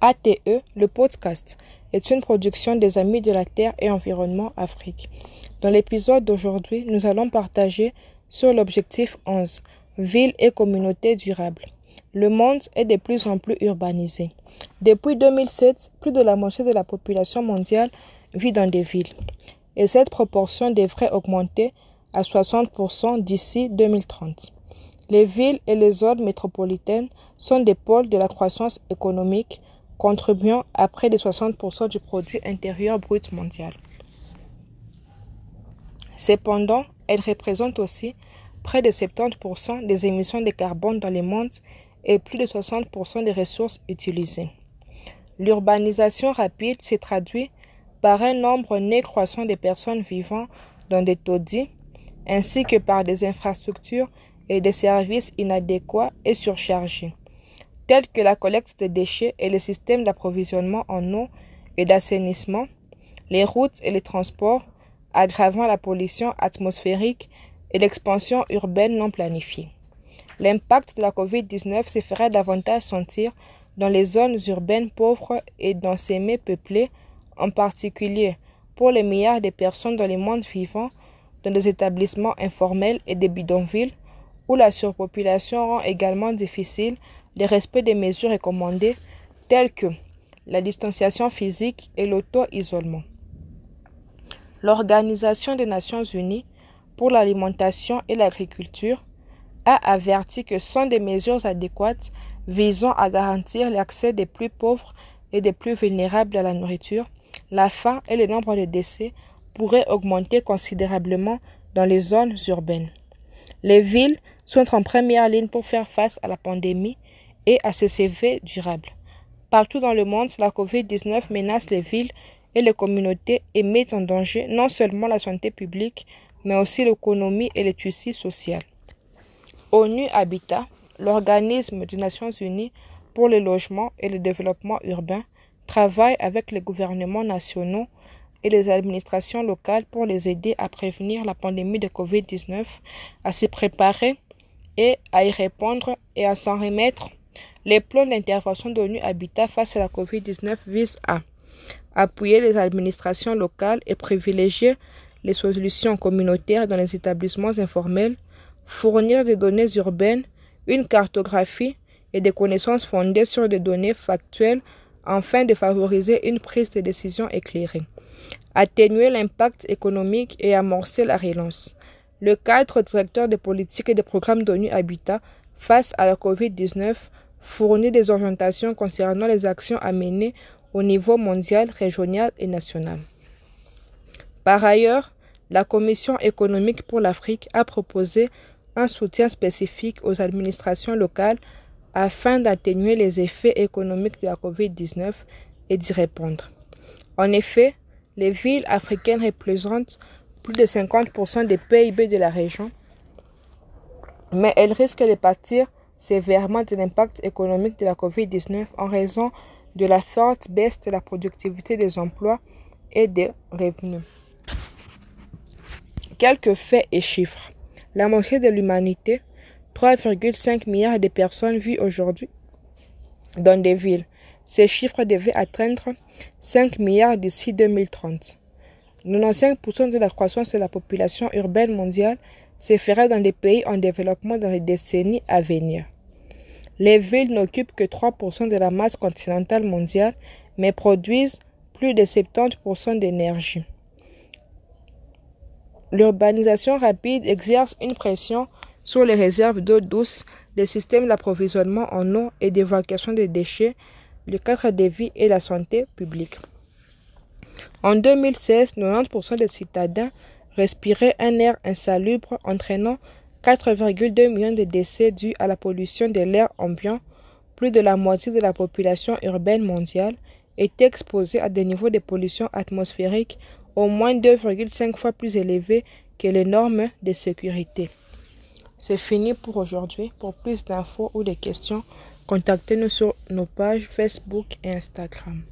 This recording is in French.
ATE, le podcast, est une production des Amis de la Terre et Environnement Afrique. Dans l'épisode d'aujourd'hui, nous allons partager sur l'objectif 11, Ville et communauté durable. Le monde est de plus en plus urbanisé. Depuis 2007, plus de la moitié de la population mondiale vit dans des villes. Et cette proportion devrait augmenter à 60% d'ici 2030. Les villes et les zones métropolitaines sont des pôles de la croissance économique contribuant à près de 60% du produit intérieur brut mondial. Cependant, elles représentent aussi près de 70% des émissions de carbone dans le monde et plus de 60% des ressources utilisées. L'urbanisation rapide se traduit par un nombre né croissant de personnes vivant dans des taudis, ainsi que par des infrastructures et des services inadéquats et surchargés tels que la collecte des déchets et le système d'approvisionnement en eau et d'assainissement, les routes et les transports, aggravant la pollution atmosphérique et l'expansion urbaine non planifiée. L'impact de la COVID-19 se ferait davantage sentir dans les zones urbaines pauvres et densément peuplées, en particulier pour les milliards de personnes dans le monde vivant dans des établissements informels et des bidonvilles, où la surpopulation rend également difficile le respect des mesures recommandées telles que la distanciation physique et l'auto-isolement. L'Organisation des Nations Unies pour l'alimentation et l'agriculture a averti que sans des mesures adéquates visant à garantir l'accès des plus pauvres et des plus vulnérables à la nourriture, la faim et le nombre de décès pourraient augmenter considérablement dans les zones urbaines. Les villes sont en première ligne pour faire face à la pandémie et à ses effets durables. Partout dans le monde, la COVID-19 menace les villes et les communautés et met en danger non seulement la santé publique, mais aussi l'économie et le tissu social. ONU Habitat, l'organisme des Nations Unies pour le logement et le développement urbain, travaille avec les gouvernements nationaux et les administrations locales pour les aider à prévenir la pandémie de COVID-19, à s'y préparer et à y répondre et à s'en remettre les plans d'intervention d'ONU Habitat face à la COVID-19 visent à appuyer les administrations locales et privilégier les solutions communautaires dans les établissements informels, fournir des données urbaines, une cartographie et des connaissances fondées sur des données factuelles afin de favoriser une prise de décision éclairée, atténuer l'impact économique et amorcer la relance. Le cadre directeur des politiques et des programmes d'ONU Habitat face à la COVID-19 fournit des orientations concernant les actions à mener au niveau mondial, régional et national. Par ailleurs, la Commission économique pour l'Afrique a proposé un soutien spécifique aux administrations locales afin d'atténuer les effets économiques de la COVID-19 et d'y répondre. En effet, les villes africaines représentent plus de 50% des PIB de la région, mais elles risquent de pâtir sévèrement de l'impact économique de la COVID-19 en raison de la forte baisse de la productivité des emplois et des revenus. Quelques faits et chiffres. La moitié de l'humanité, 3,5 milliards de personnes vivent aujourd'hui dans des villes. Ces chiffres devaient atteindre 5 milliards d'ici 2030. 95% de la croissance de la population urbaine mondiale se fera dans les pays en développement dans les décennies à venir. Les villes n'occupent que 3% de la masse continentale mondiale, mais produisent plus de 70% d'énergie. L'urbanisation rapide exerce une pression sur les réserves d'eau douce, les systèmes d'approvisionnement en eau et d'évacuation des déchets, le cadre de vie et la santé publique. En 2016, 90% des citadins respirer un air insalubre entraînant 4,2 millions de décès dus à la pollution de l'air ambiant. Plus de la moitié de la population urbaine mondiale est exposée à des niveaux de pollution atmosphérique au moins 2,5 fois plus élevés que les normes de sécurité. C'est fini pour aujourd'hui. Pour plus d'infos ou de questions, contactez-nous sur nos pages Facebook et Instagram.